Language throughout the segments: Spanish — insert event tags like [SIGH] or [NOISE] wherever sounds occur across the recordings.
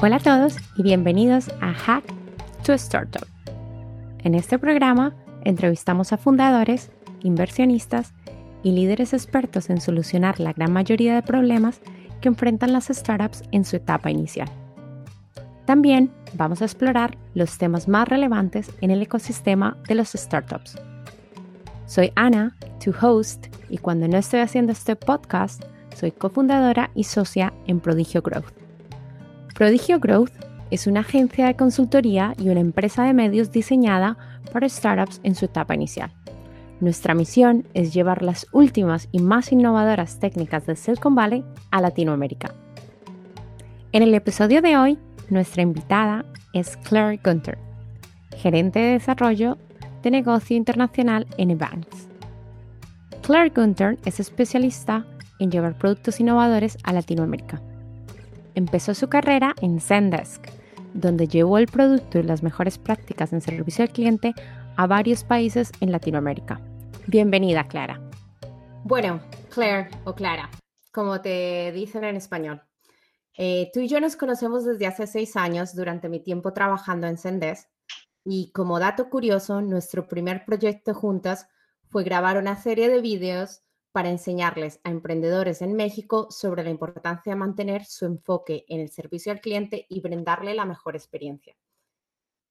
Hola a todos y bienvenidos a Hack to Startup. En este programa entrevistamos a fundadores, inversionistas y líderes expertos en solucionar la gran mayoría de problemas que enfrentan las startups en su etapa inicial. También vamos a explorar los temas más relevantes en el ecosistema de los startups. Soy Ana, tu host, y cuando no estoy haciendo este podcast, soy cofundadora y socia en Prodigio Growth. Prodigio Growth es una agencia de consultoría y una empresa de medios diseñada para startups en su etapa inicial. Nuestra misión es llevar las últimas y más innovadoras técnicas de Silicon Valley a Latinoamérica. En el episodio de hoy, nuestra invitada es Claire Gunter, gerente de desarrollo de negocio internacional en Ebanks. Claire Gunter es especialista en llevar productos innovadores a Latinoamérica. Empezó su carrera en Zendesk, donde llevó el producto y las mejores prácticas en servicio al cliente a varios países en Latinoamérica. Bienvenida, Clara. Bueno, Claire o Clara, como te dicen en español. Eh, tú y yo nos conocemos desde hace seis años durante mi tiempo trabajando en Zendesk y como dato curioso, nuestro primer proyecto juntas fue grabar una serie de vídeos para enseñarles a emprendedores en México sobre la importancia de mantener su enfoque en el servicio al cliente y brindarle la mejor experiencia.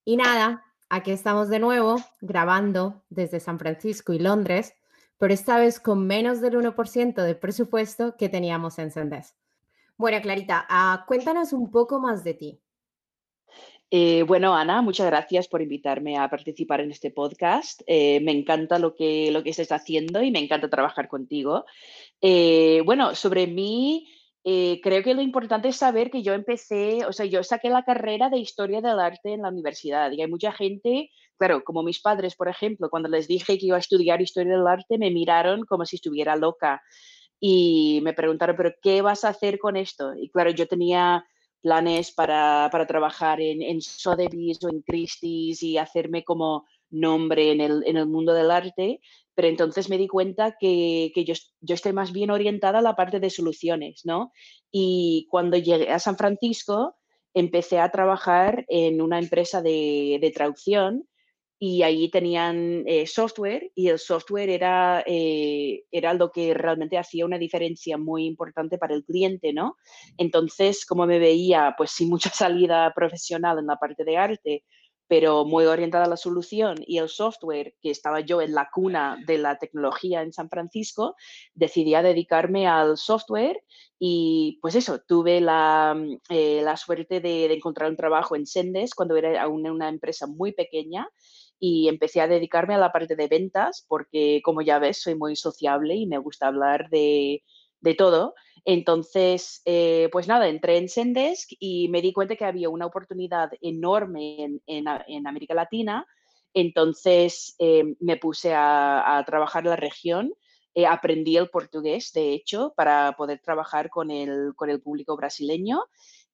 Y nada, aquí estamos de nuevo grabando desde San Francisco y Londres, pero esta vez con menos del 1% de presupuesto que teníamos en Sendes. Bueno, Clarita, ah, cuéntanos un poco más de ti. Eh, bueno, Ana, muchas gracias por invitarme a participar en este podcast. Eh, me encanta lo que, lo que estás haciendo y me encanta trabajar contigo. Eh, bueno, sobre mí, creo que lo importante es saber que yo empecé, o sea, yo saqué la carrera de historia del arte en la universidad y hay mucha gente, claro, como mis padres, por ejemplo, cuando les dije que iba a estudiar historia del arte, me miraron como si estuviera loca y me preguntaron, pero ¿qué vas a hacer con esto? Y claro, yo tenía planes para, trabajar en, en Sotheby's o en Christie's y hacerme como nombre en el, mundo del arte, pero entonces me di cuenta que, yo, yo, estoy más bien orientada a la parte de soluciones, ¿no? Y cuando llegué a San Francisco, empecé a trabajar en una empresa de, de traducción y ahí tenían eh, software y el software era, eh, era lo que realmente hacía una diferencia muy importante para el cliente, ¿no? Entonces, como me veía, pues sin mucha [LAUGHS] salida profesional en la parte de arte, pero muy orientada a la solución y el software, que estaba yo en la cuna de la tecnología en San Francisco, decidí a dedicarme al software y pues eso, tuve la, mm, eh, la suerte de, de, encontrar un trabajo en Sendes cuando era aún una empresa muy pequeña y empecé a dedicarme a la parte de ventas porque, como ya ves, soy muy sociable y me gusta hablar de, de todo. Entonces, eh, pues nada, entré en Sendesk y me di cuenta que había una oportunidad enorme en, en, América Latina. Entonces eh, me puse a, a, trabajar la región. Eh, aprendí el portugués, de hecho, para poder trabajar con el, con el público brasileño.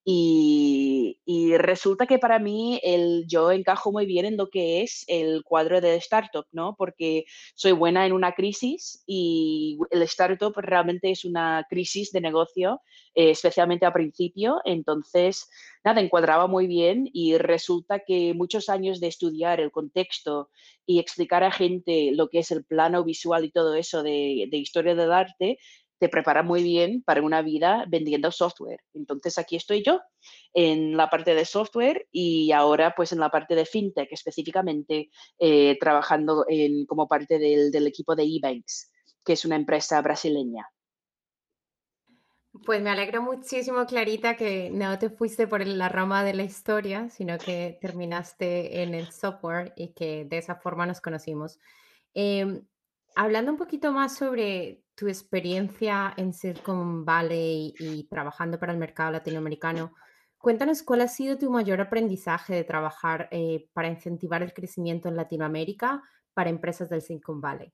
Y, resulta que para mí el, yo encajo muy bien en lo que es el cuadro de startup, ¿no? Porque soy buena en una crisis y el startup realmente es una crisis de negocio, eh, especialmente a principio. Entonces, nada, encuadraba muy bien y resulta que muchos años de estudiar el contexto y explicar a gente lo que es el plano visual y todo eso de, de historia del arte, te prepara muy bien para una vida vendiendo software. Entonces aquí estoy yo en la parte de software y ahora pues en la parte de fintech específicamente eh, trabajando en, como parte del, equipo de eBanks, que es una empresa brasileña. Pues me alegro muchísimo, Clarita, que no te fuiste por la rama de la historia, sino que terminaste en el software y que de esa forma nos conocimos. Em, hablando un poquito más sobre tu experiencia en Silicon Valley y trabajando para el mercado latinoamericano, cuéntanos cuál ha sido tu mayor aprendizaje de trabajar eh, para incentivar el crecimiento en Latinoamérica para empresas del Silicon Valley.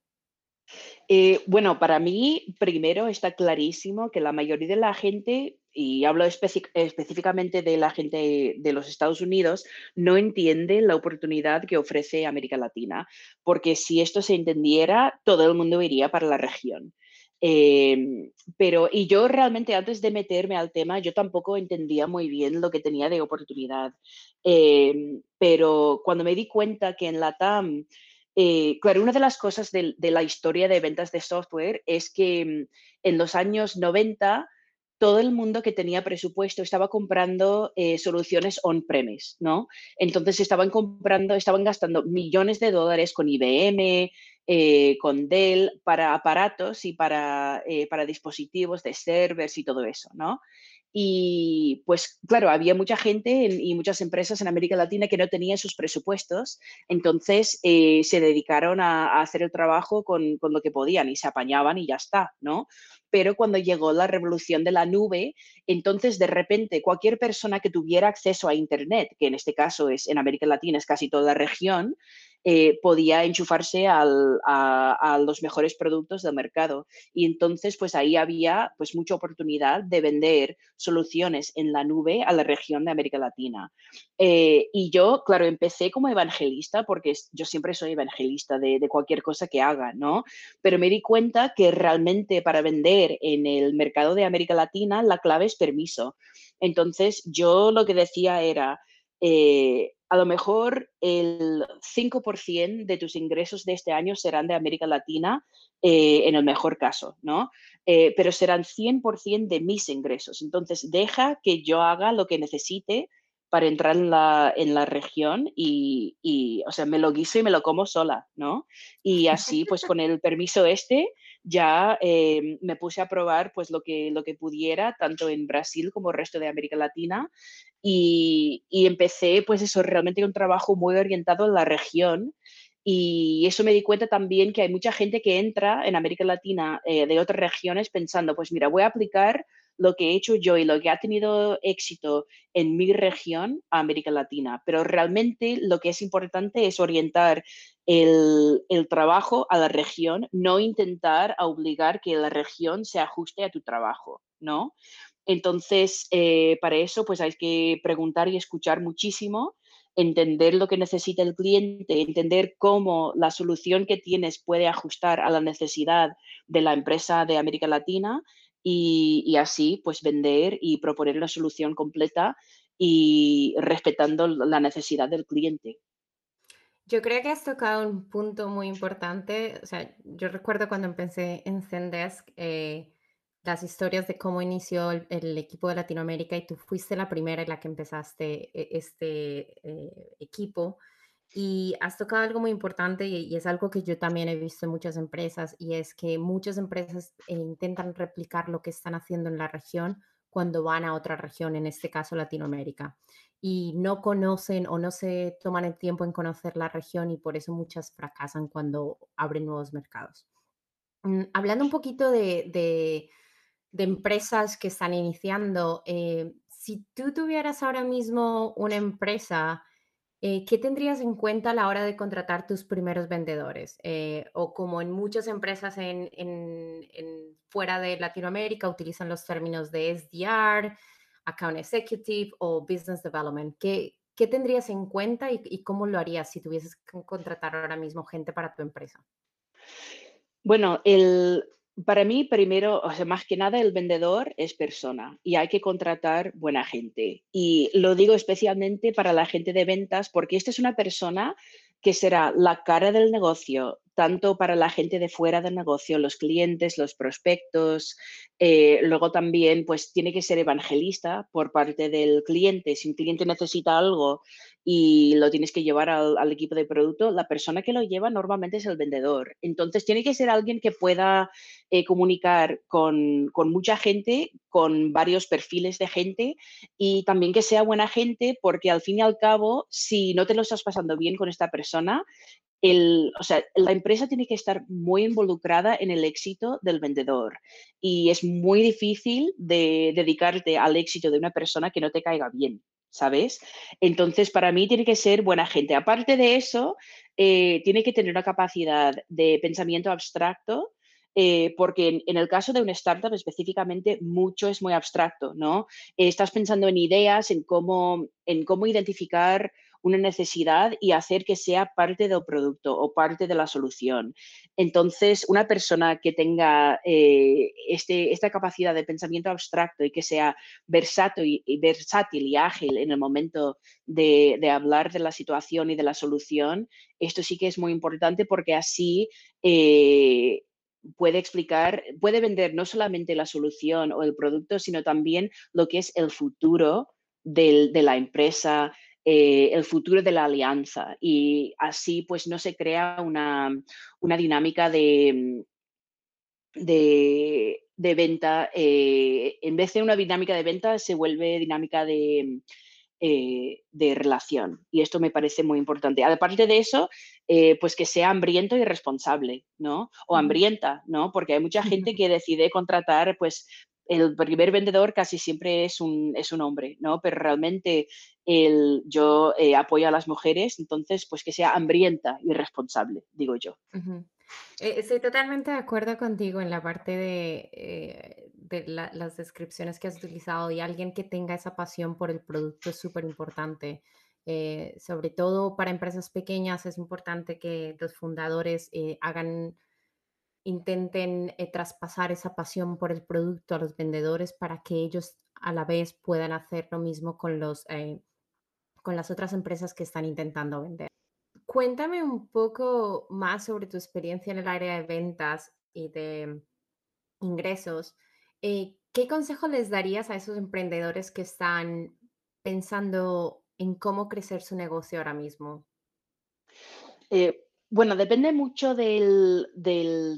Eh, bueno, para mí, primero está clarísimo que la mayoría de la gente, y hablo específicamente de la gente de los Estados Unidos, no entiende la oportunidad que ofrece América Latina, porque si esto se entendiera, todo el mundo iría para la región. Em, pero, y yo realmente antes de meterme al tema, yo tampoco entendía muy bien lo que tenía de oportunidad. Em, pero cuando me di cuenta que en la TAM, eh, claro, una de las cosas de, de, la historia de ventas de software es que mm, en los años 90 todo el mundo que tenía presupuesto estaba comprando eh, soluciones on-premise, ¿no? Entonces estaban comprando, estaban gastando millones de dólares con IBM, eh, con Dell para aparatos y para, eh, para dispositivos de servers y todo eso, ¿no? Y pues claro, había mucha gente y muchas empresas en América Latina que no tenían sus presupuestos, entonces eh, se dedicaron a, hacer el trabajo con, con, lo que podían y se apañaban y ya está, ¿no? Pero cuando llegó la revolución de la nube, entonces de repente cualquier persona que tuviera acceso a Internet, que en este caso es en América Latina, es casi toda la región, eh, podía enchufarse a, los mejores productos del mercado. Y entonces, pues ahí había pues mucha oportunidad de vender soluciones en la nube a la región de América Latina. Eh, y yo, claro, empecé como evangelista, porque yo siempre soy evangelista de, de, cualquier cosa que haga, ¿no? Pero me di cuenta que realmente para vender en el mercado de América Latina, la clave es permiso. Entonces, yo lo que decía era, eh, a lo mejor el 5% de tus ingresos de este año serán de América Latina, eh, en el mejor caso, ¿no? Eh, pero serán 100% de mis ingresos. Entonces, deja que yo haga lo que necesite para entrar en la, en la región y, o sea, me lo guiso y me lo como sola, ¿no? Y así, pues con el permiso este, ya eh, me puse a probar pues lo que, lo que pudiera, tanto en Brasil como el resto de América Latina, y, y empecé pues eso, realmente un trabajo muy orientado en la región, y eso me di cuenta también que hay mucha gente que entra en América Latina eh, de otras regiones pensando, pues mira, voy a aplicar lo que he hecho yo y lo que ha tenido éxito en mi región a América Latina. Pero realmente lo que es importante es orientar el, el trabajo a la región, no intentar obligar que la región se ajuste a tu trabajo, ¿no? Entonces, eh, para eso, pues hay que preguntar y escuchar muchísimo entender lo que necesita el cliente, entender cómo la solución que tienes puede ajustar a la necesidad de la empresa de América Latina y, así pues vender y proponer una solución completa y respetando la necesidad del cliente. Yo creo que has tocado un punto muy importante. O sea, yo recuerdo cuando empecé en Zendesk, eh, las historias de cómo inició el, el, equipo de Latinoamérica y tú fuiste la primera en la que empezaste e, este eh, equipo. Y has tocado algo muy importante y, y, es algo que yo también he visto en muchas empresas y es que muchas empresas eh, intentan replicar lo que están haciendo en la región cuando van a otra región, en este caso Latinoamérica, y no conocen o no se toman el tiempo en conocer la región y por eso muchas fracasan cuando abren nuevos mercados. Mm, hablando un poquito de, de, de, empresas que están iniciando, eh, si tú tuvieras ahora mismo una empresa eh, ¿Qué tendrías en cuenta a la hora de contratar tus primeros vendedores? Eh, o como en muchas empresas en, fuera de Latinoamérica utilizan los términos de SDR, Account Executive o Business Development. ¿Qué, qué tendrías en cuenta y, y, cómo lo harías si tuvieses que contratar ahora mismo gente para tu empresa? Bueno, el, para mí, primero, o más que nada, el vendedor es persona y hay que contratar buena gente. Y lo digo especialmente para la gente de ventas, porque esta es una persona que será la cara del negocio, tanto para la gente de fuera del negocio, los clientes, los prospectos. Eh, luego también, pues tiene que ser evangelista por parte del cliente. Si un cliente necesita algo y lo tienes que llevar al, equipo de producto, la persona que lo lleva normalmente es el vendedor. Entonces, tiene que ser alguien que pueda eh, comunicar con mucha gente, con varios perfiles de gente y también que sea buena gente, porque al fin y al cabo, si no te lo estás pasando bien con esta persona, o sea, la empresa tiene que estar muy involucrada en el éxito del vendedor y es muy difícil de dedicarte al éxito de una persona que no te caiga bien, ¿sabes? Entonces, para mí tiene que ser buena gente. Aparte de eso, eh, tiene que tener una capacidad de pensamiento abstracto eh, porque en, el caso de una startup específicamente mucho es muy abstracto, ¿no? Estás pensando en ideas, en cómo, en cómo identificar una necesidad y hacer que sea parte del producto o parte de la solución. Entonces, una persona que tenga eh, este, esta capacidad de pensamiento abstracto y que sea versátil y, versátil y ágil en el momento de, hablar de la situación y de la solución, esto sí que es muy importante porque así eh, puede explicar, puede vender no solamente la solución o el producto, sino también lo que es el futuro de la empresa, eh, el futuro de la alianza. Y así pues no se crea una, dinámica de, de, venta. Eh, en vez de una dinámica de venta, se vuelve dinámica de, eh, de relación. Y esto me parece muy importante. Aparte de eso, eh, pues que sea hambriento y responsable, ¿no? O hambrienta, ¿no? Porque hay mucha gente [LAUGHS] que decide contratar, pues el primer vendedor casi siempre es un, es un hombre, ¿no? Pero realmente el, yo eh, apoyo a las mujeres, entonces, pues que sea hambrienta y responsable, digo yo. estoy totalmente de acuerdo contigo en la parte de de las descripciones que has utilizado y alguien que tenga esa pasión por el producto es súper importante. Eh, sobre todo para empresas pequeñas es importante que los fundadores eh, hagan, intenten eh, traspasar esa pasión por el producto a los vendedores para que ellos a la vez puedan hacer lo mismo con, los, con las otras empresas que están intentando vender. Cuéntame un poco más sobre tu experiencia en el área de ventas y de ingresos. Eh, ¿qué consejo les darías a esos emprendedores que están pensando en cómo crecer su negocio ahora mismo? Eh, bueno, depende mucho del,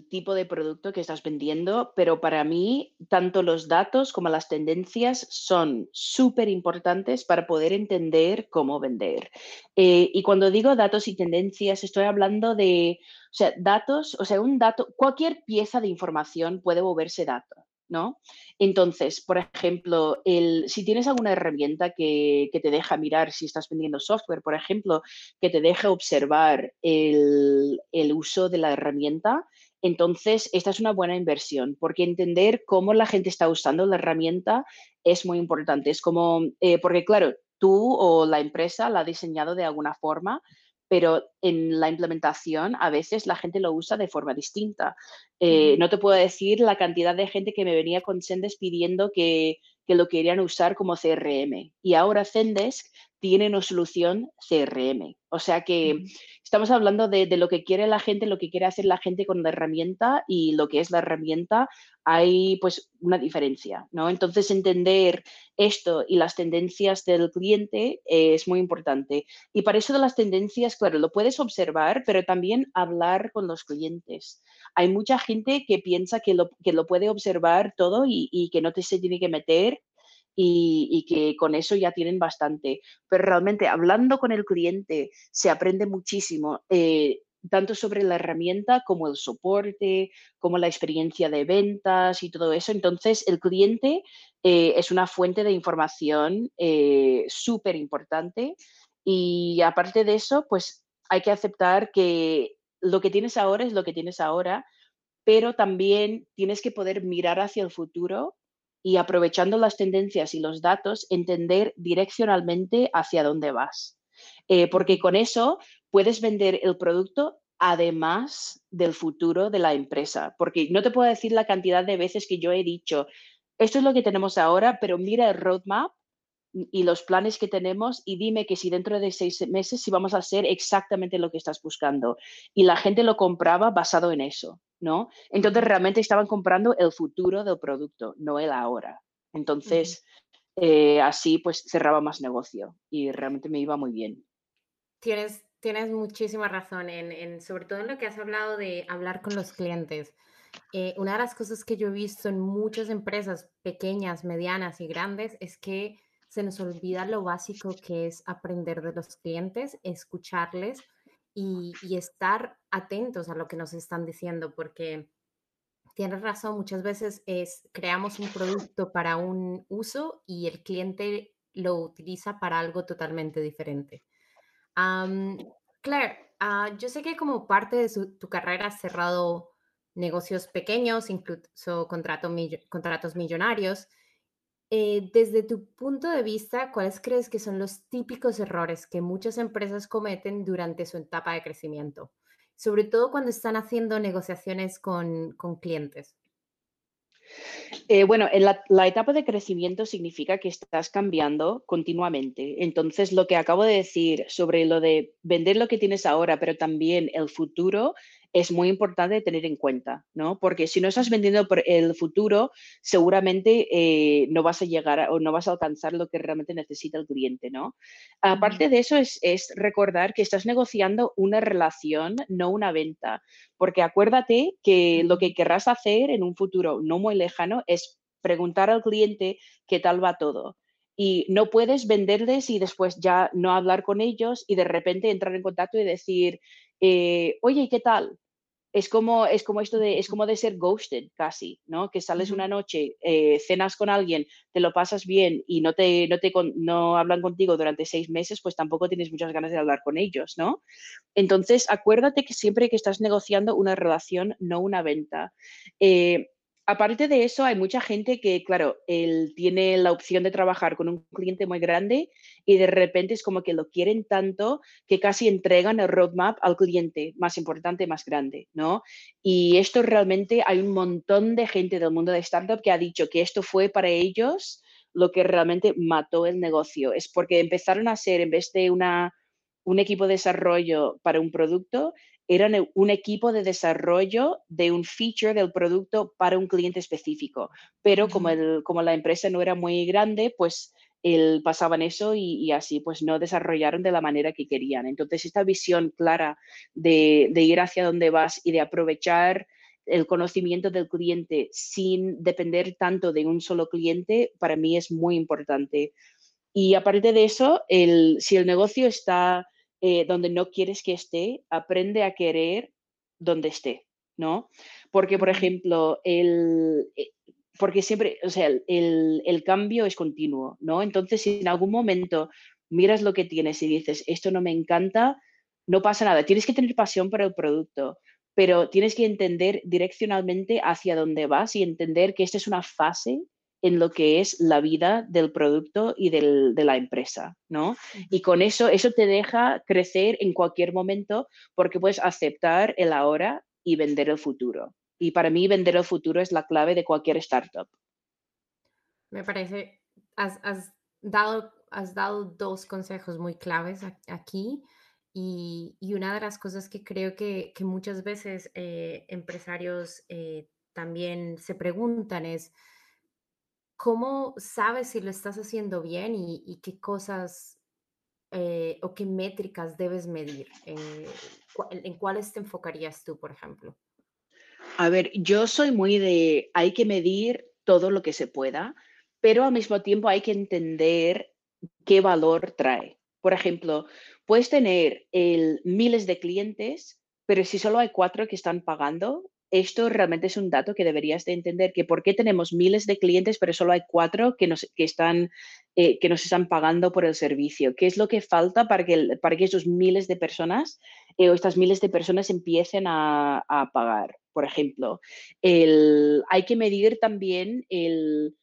tipo de producto que estás vendiendo, pero para mí tanto los datos como las tendencias son súper importantes para poder entender cómo vender. Eh, y cuando digo datos y tendencias, estoy hablando de, o sea, datos, o sea, un dato, cualquier pieza de información puede moverse dato. ¿No? Entonces, por ejemplo, el, si tienes alguna herramienta que, te deja mirar si estás vendiendo software, por ejemplo, que te deja observar el, uso de la herramienta, entonces esta es una buena inversión, porque entender cómo la gente está usando la herramienta es muy importante. Es como, eh, porque claro, tú o la empresa la ha diseñado de alguna forma, pero en la implementación a veces la gente lo usa de forma distinta. Eh, no te puedo decir la cantidad de gente que me venía con Sendes pidiendo que, que lo querían usar como CRM. Y ahora Zendesk tiene una solución CRM. O sea que estamos hablando de, lo que quiere la gente, lo que quiere hacer la gente con la herramienta y lo que es la herramienta, hay pues una diferencia, ¿no? Entonces entender esto y las tendencias del cliente es muy importante. Y para eso de las tendencias, claro, lo puedes observar, pero también hablar con los clientes. Hay mucha gente que piensa que lo, que lo puede observar todo y, y que no te se tiene que meter y, que con eso ya tienen bastante. Pero realmente hablando con el cliente se aprende muchísimo. Eh, tanto sobre la herramienta como el soporte, como la experiencia de ventas y todo eso. Entonces, el cliente eh, es una fuente de información eh, súper importante y aparte de eso, pues hay que aceptar que lo que tienes ahora es lo que tienes ahora, pero también tienes que poder mirar hacia el futuro y aprovechando las tendencias y los datos, entender direccionalmente hacia dónde vas. Eh, porque con eso puedes vender el producto además del futuro de la empresa. Porque no te puedo decir la cantidad de veces que yo he dicho, esto es lo que tenemos ahora, pero mira el roadmap y los planes que tenemos y dime que si dentro de seis meses si vamos a hacer exactamente lo que estás buscando. Y la gente lo compraba basado en eso. ¿no? Entonces realmente estaban comprando el futuro del producto, no el ahora. Entonces, eh, así pues cerraba más negocio y realmente me iba muy bien. Tienes, tienes muchísima razón, en, sobre todo en lo que has hablado de hablar con los clientes. Eh, una de las cosas que yo he visto en muchas empresas pequeñas, medianas y grandes es que se nos olvida lo básico que es aprender de los clientes, escucharles, y, estar atentos a lo que nos están diciendo, porque tienes razón, muchas veces es, creamos un producto para un uso y el cliente lo utiliza para algo totalmente diferente. Claire, ah, yo sé que como parte de tu carrera has cerrado negocios pequeños, incluso contratos millonarios. Eh, desde tu punto de vista, ¿cuáles crees que son los típicos errores que muchas empresas cometen durante su etapa de crecimiento? Sobre todo cuando están haciendo negociaciones con, con clientes. Eh, bueno, en la, etapa de crecimiento significa que estás cambiando continuamente. Entonces, lo que acabo de decir sobre lo de vender lo que tienes ahora, pero también el futuro, es muy importante tener en cuenta, ¿no? Porque si no estás vendiendo por el futuro, seguramente eh, no vas a llegar o no vas a alcanzar lo que realmente necesita el cliente, ¿no? Aparte de eso, es, recordar que estás negociando una relación, no una venta, porque acuérdate que lo que querrás hacer en un futuro no muy lejano es preguntar al cliente qué tal va todo y no puedes venderles y después ya no hablar con ellos y de repente entrar en contacto y decir, eh, oye, ¿qué tal? Es como, es como esto de, es como de ser ghosted casi, ¿no? Que sales una noche, eh, cenas con alguien, te lo pasas bien y no te, no te no hablan contigo durante seis meses, pues tampoco tienes muchas ganas de hablar con ellos, ¿no? Entonces, acuérdate que siempre que estás negociando una relación, no una venta. Eh, Aparte de eso, hay mucha gente que, claro, él tiene la opción de trabajar con un cliente muy grande y de repente es como que lo quieren tanto que casi entregan el roadmap al cliente más importante, más grande, ¿no? Y esto realmente hay un montón de gente del mundo de startup que ha dicho que esto fue para ellos lo que realmente mató el negocio. Es porque empezaron a ser, en vez de una, un equipo de desarrollo para un producto, eran e, un equipo de desarrollo de un feature del producto para un cliente específico. Pero como, el, como la empresa no era muy grande, pues el, pasaban eso y, así pues no desarrollaron de la manera que querían. Entonces esta visión clara de, de ir hacia donde vas y de aprovechar el conocimiento del cliente sin depender tanto de un solo cliente, para mí es muy importante. Y aparte de eso, el, si el negocio está eh, donde no quieres que esté, aprende a querer donde esté, ¿no? Porque, por ejemplo, el, eh, porque siempre, o sea, el, el, cambio es continuo, ¿no? Entonces, si en algún momento miras lo que tienes y dices, esto no me encanta, no pasa nada. Tienes que tener pasión por el producto, pero tienes que entender direccionalmente hacia dónde vas y entender que esta es una fase en lo que es la vida del producto y de la empresa, ¿no? Y con eso, eso te deja crecer en cualquier momento porque puedes aceptar el ahora y vender el futuro. Y para mí vender el futuro es la clave de cualquier startup. Me parece, has, dado, has dado dos consejos muy claves aquí. Y, una de las cosas que creo que, muchas veces eh, empresarios eh, también se preguntan es, ¿cómo sabes si lo estás haciendo bien y, qué cosas eh, o qué métricas debes medir? Eh, ¿En cuáles te enfocarías tú, por ejemplo? A ver, yo soy muy de, hay que medir todo lo que se pueda, pero al mismo tiempo hay que entender qué valor trae. Por ejemplo, puedes tener miles de clientes, pero si solo hay cuatro que están pagando, esto realmente es un dato que deberías de entender, que por qué tenemos miles de clientes, pero solo hay cuatro que nos, que están, eh, que nos están pagando por el servicio. ¿Qué es lo que falta para que, para que esos miles de personas eh, o estas miles de personas empiecen a, pagar? Por ejemplo, hay que medir también el,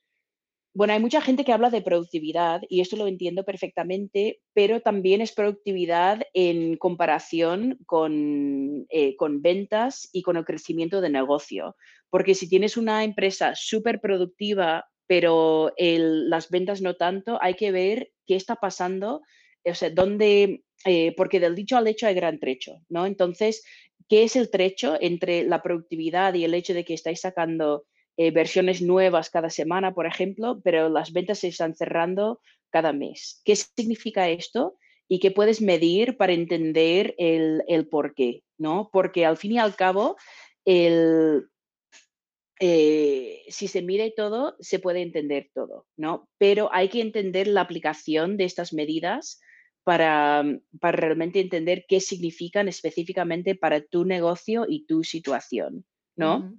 bueno, hay mucha gente que habla de productividad y esto lo entiendo perfectamente, pero también es productividad en comparación con, eh, con ventas y con el crecimiento de negocio. Porque si tienes una empresa súper productiva, pero las ventas no tanto, hay que ver qué está pasando, o sea, dónde, eh, porque del dicho al hecho hay gran trecho, ¿no? Entonces, ¿qué es el trecho entre la productividad y el hecho de que estáis sacando eh, versiones nuevas cada semana, por ejemplo, pero las ventas se están cerrando cada mes. ¿Qué significa esto? Y qué puedes medir para entender el, el por qué, ¿no? Porque al fin y al cabo, el, eh, si se y todo, se puede entender todo, ¿no? Pero hay que entender la aplicación de estas medidas para, para realmente entender qué significan específicamente para tu negocio y tu situación, ¿no?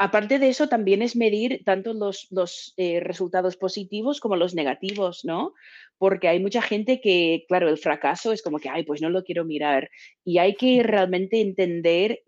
Aparte de eso, también es medir tanto los, eh, resultados positivos como los negativos, ¿no? Porque hay mucha gente que, claro, el fracaso es como que, ay, pues no lo quiero mirar. Y hay que realmente entender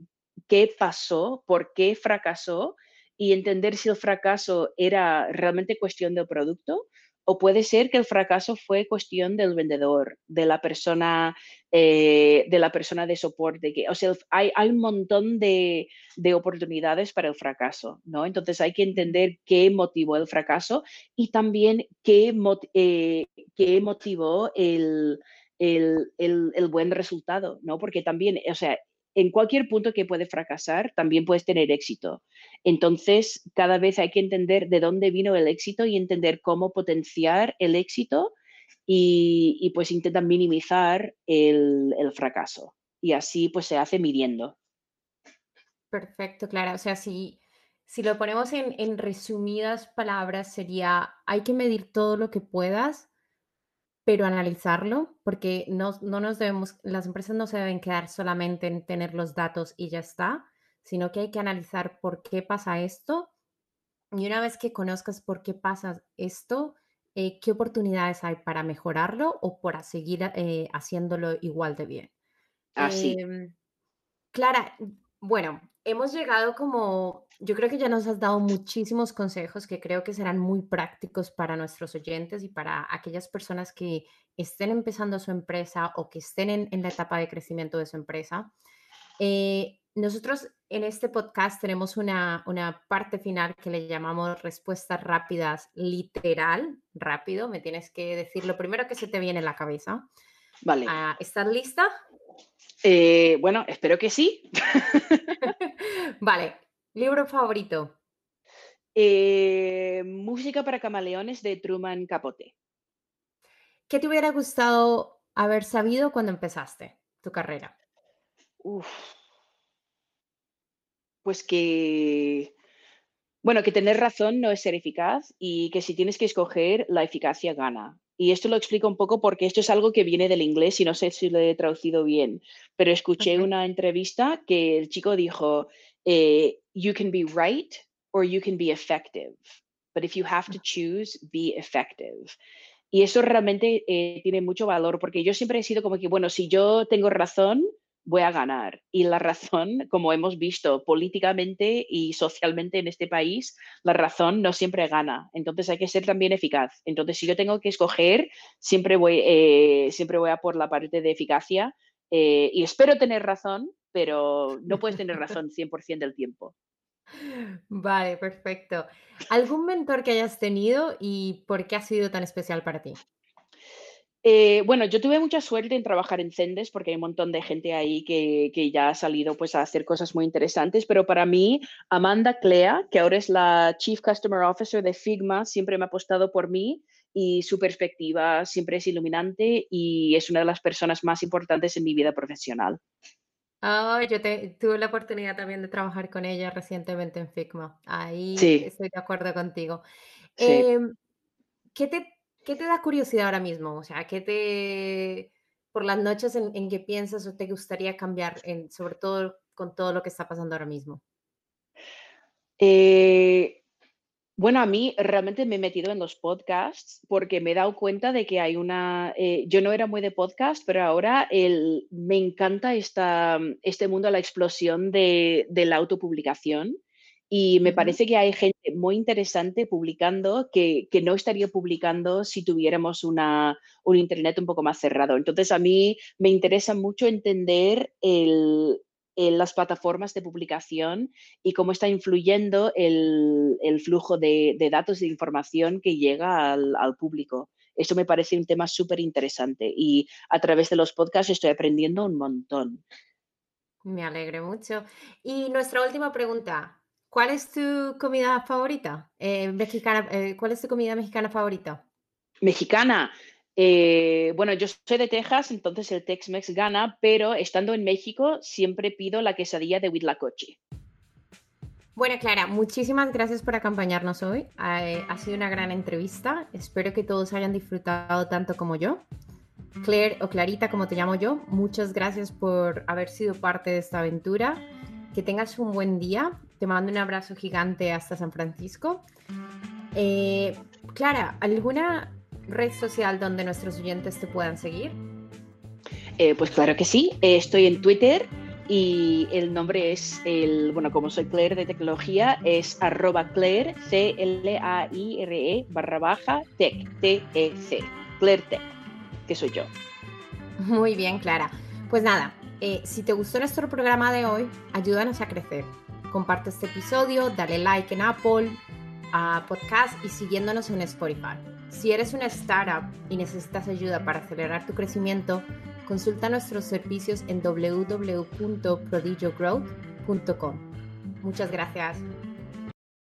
qué pasó, por qué fracasó y entender si el fracaso era realmente cuestión del producto o puede ser que el fracaso fue cuestión del vendedor, de la persona, eh, de, la persona de soporte. Que, o sea, hay, hay un montón de, de, oportunidades para el fracaso, ¿no? Entonces hay que entender qué motivó el fracaso y también qué, eh, qué motivó el, el, el, el, buen resultado, ¿no? Porque también, o sea, en cualquier punto que puede fracasar, también puedes tener éxito. Entonces, cada vez hay que entender de dónde vino el éxito y entender cómo potenciar el éxito y, pues intentar minimizar el, fracaso. Y así pues se hace midiendo. Perfecto, Clara. O sea, si, si lo ponemos en, en resumidas palabras, sería, hay que medir todo lo que puedas pero analizarlo, porque no, no nos debemos, las empresas no se deben quedar solamente en tener los datos y ya está, sino que hay que analizar por qué pasa esto. Y una vez que conozcas por qué pasa esto, eh, qué oportunidades hay para mejorarlo o para seguir eh, haciéndolo igual de bien. Así. Em, Clara, bueno, hemos llegado como, yo creo que ya nos has dado muchísimos consejos que creo que serán muy prácticos para nuestros oyentes y para aquellas personas que estén empezando su empresa o que estén en, la etapa de crecimiento de su empresa. Eh, nosotros en este podcast tenemos una, una, parte final que le llamamos respuestas rápidas, literal, rápido. Me tienes que decir lo primero que se te viene a la cabeza. Vale. Ah, ¿Estás lista? Eh, bueno, espero que sí. [LAUGHS] vale, libro favorito. Eh, música para camaleones de Truman Capote. ¿Qué te hubiera gustado haber sabido cuando empezaste tu carrera? Pues que, bueno, que tener razón no es ser eficaz y que si tienes que escoger, la eficacia gana. Y esto lo explico un poco porque esto es algo que viene del inglés y no sé si lo he traducido bien, pero escuché una entrevista que el chico dijo, eh, you can be right or you can be effective, but if you have to choose, be effective. Y eso realmente eh, tiene mucho valor porque yo siempre he sido como que, bueno, si yo tengo razón, voy a ganar. Y la razón, como hemos visto políticamente y socialmente en este país, la razón no siempre gana. Entonces hay que ser también eficaz. Entonces, si yo tengo que escoger, siempre voy, eh, siempre voy a por la parte de eficacia. Eh, y espero tener razón, pero no puedes tener [LAUGHS] razón 100% del tiempo. Vale, perfecto. ¿Algún mentor que hayas tenido y por qué ha sido tan especial para ti? Eh, bueno, yo tuve mucha suerte en trabajar en Zendes porque hay un montón de gente ahí que, que, ya ha salido pues, a hacer cosas muy interesantes, pero para mí, Amanda Clea, que ahora es la Chief Customer Officer de Figma, siempre me ha apostado por mí y su perspectiva siempre es iluminante y es una de las personas más importantes en mi vida profesional. Oh, yo tuve la oportunidad también de trabajar con ella recientemente en Figma. Ahí estoy de acuerdo contigo. Em, ¿qué te ¿Qué te da curiosidad ahora mismo? O sea, ¿qué te, por las noches en, en qué piensas o te gustaría cambiar, en, sobre todo con todo lo que está pasando ahora mismo? Eh, bueno, a mí realmente me he metido en los podcasts porque me he dado cuenta de que hay una, eh, yo no era muy de podcast, pero ahora el, me encanta esta, este mundo, la explosión de, de la autopublicación. Y me parece que hay gente muy interesante publicando que, que no estaría publicando si tuviéramos una, un Internet un poco más cerrado. Entonces, a mí me interesa mucho entender el, las plataformas de publicación y cómo está influyendo el, el flujo de, de, datos e información que llega al, al público. Esto me parece un tema súper interesante y a través de los podcasts estoy aprendiendo un montón. Me alegro mucho. Y nuestra última pregunta, ¿Cuál es tu comida favorita? Eh, mexicana, eh, ¿Cuál es tu comida mexicana favorita? Mexicana. Eh, bueno, yo soy de Texas, entonces el Tex-Mex gana, pero estando en México siempre pido la quesadilla de Huitlacoche. Bueno, Clara, muchísimas gracias por acompañarnos hoy. ha sido una gran entrevista. Espero que todos hayan disfrutado tanto como yo. Claire o Clarita, como te llamo yo, muchas gracias por haber sido parte de esta aventura. Que tengas un buen día te mando un abrazo gigante hasta San Francisco. Eh, Clara, ¿alguna red social donde nuestros oyentes te puedan seguir? Eh, pues claro que sí. Eh, estoy en Twitter y el nombre es, el, bueno, como soy Claire de tecnología, es arroba Claire, C-L-A-I-R-E barra baja, tech, T-E-C, Claire Tech, que soy yo. Muy bien, Clara. Pues nada, eh, si te gustó nuestro programa de hoy, ayúdanos a crecer. Comparte este episodio, dale like en Apple, a podcast y siguiéndonos en Spotify. Si eres una startup y necesitas ayuda para acelerar tu crecimiento, consulta nuestros servicios en www.prodigiogrowth.com. Muchas gracias.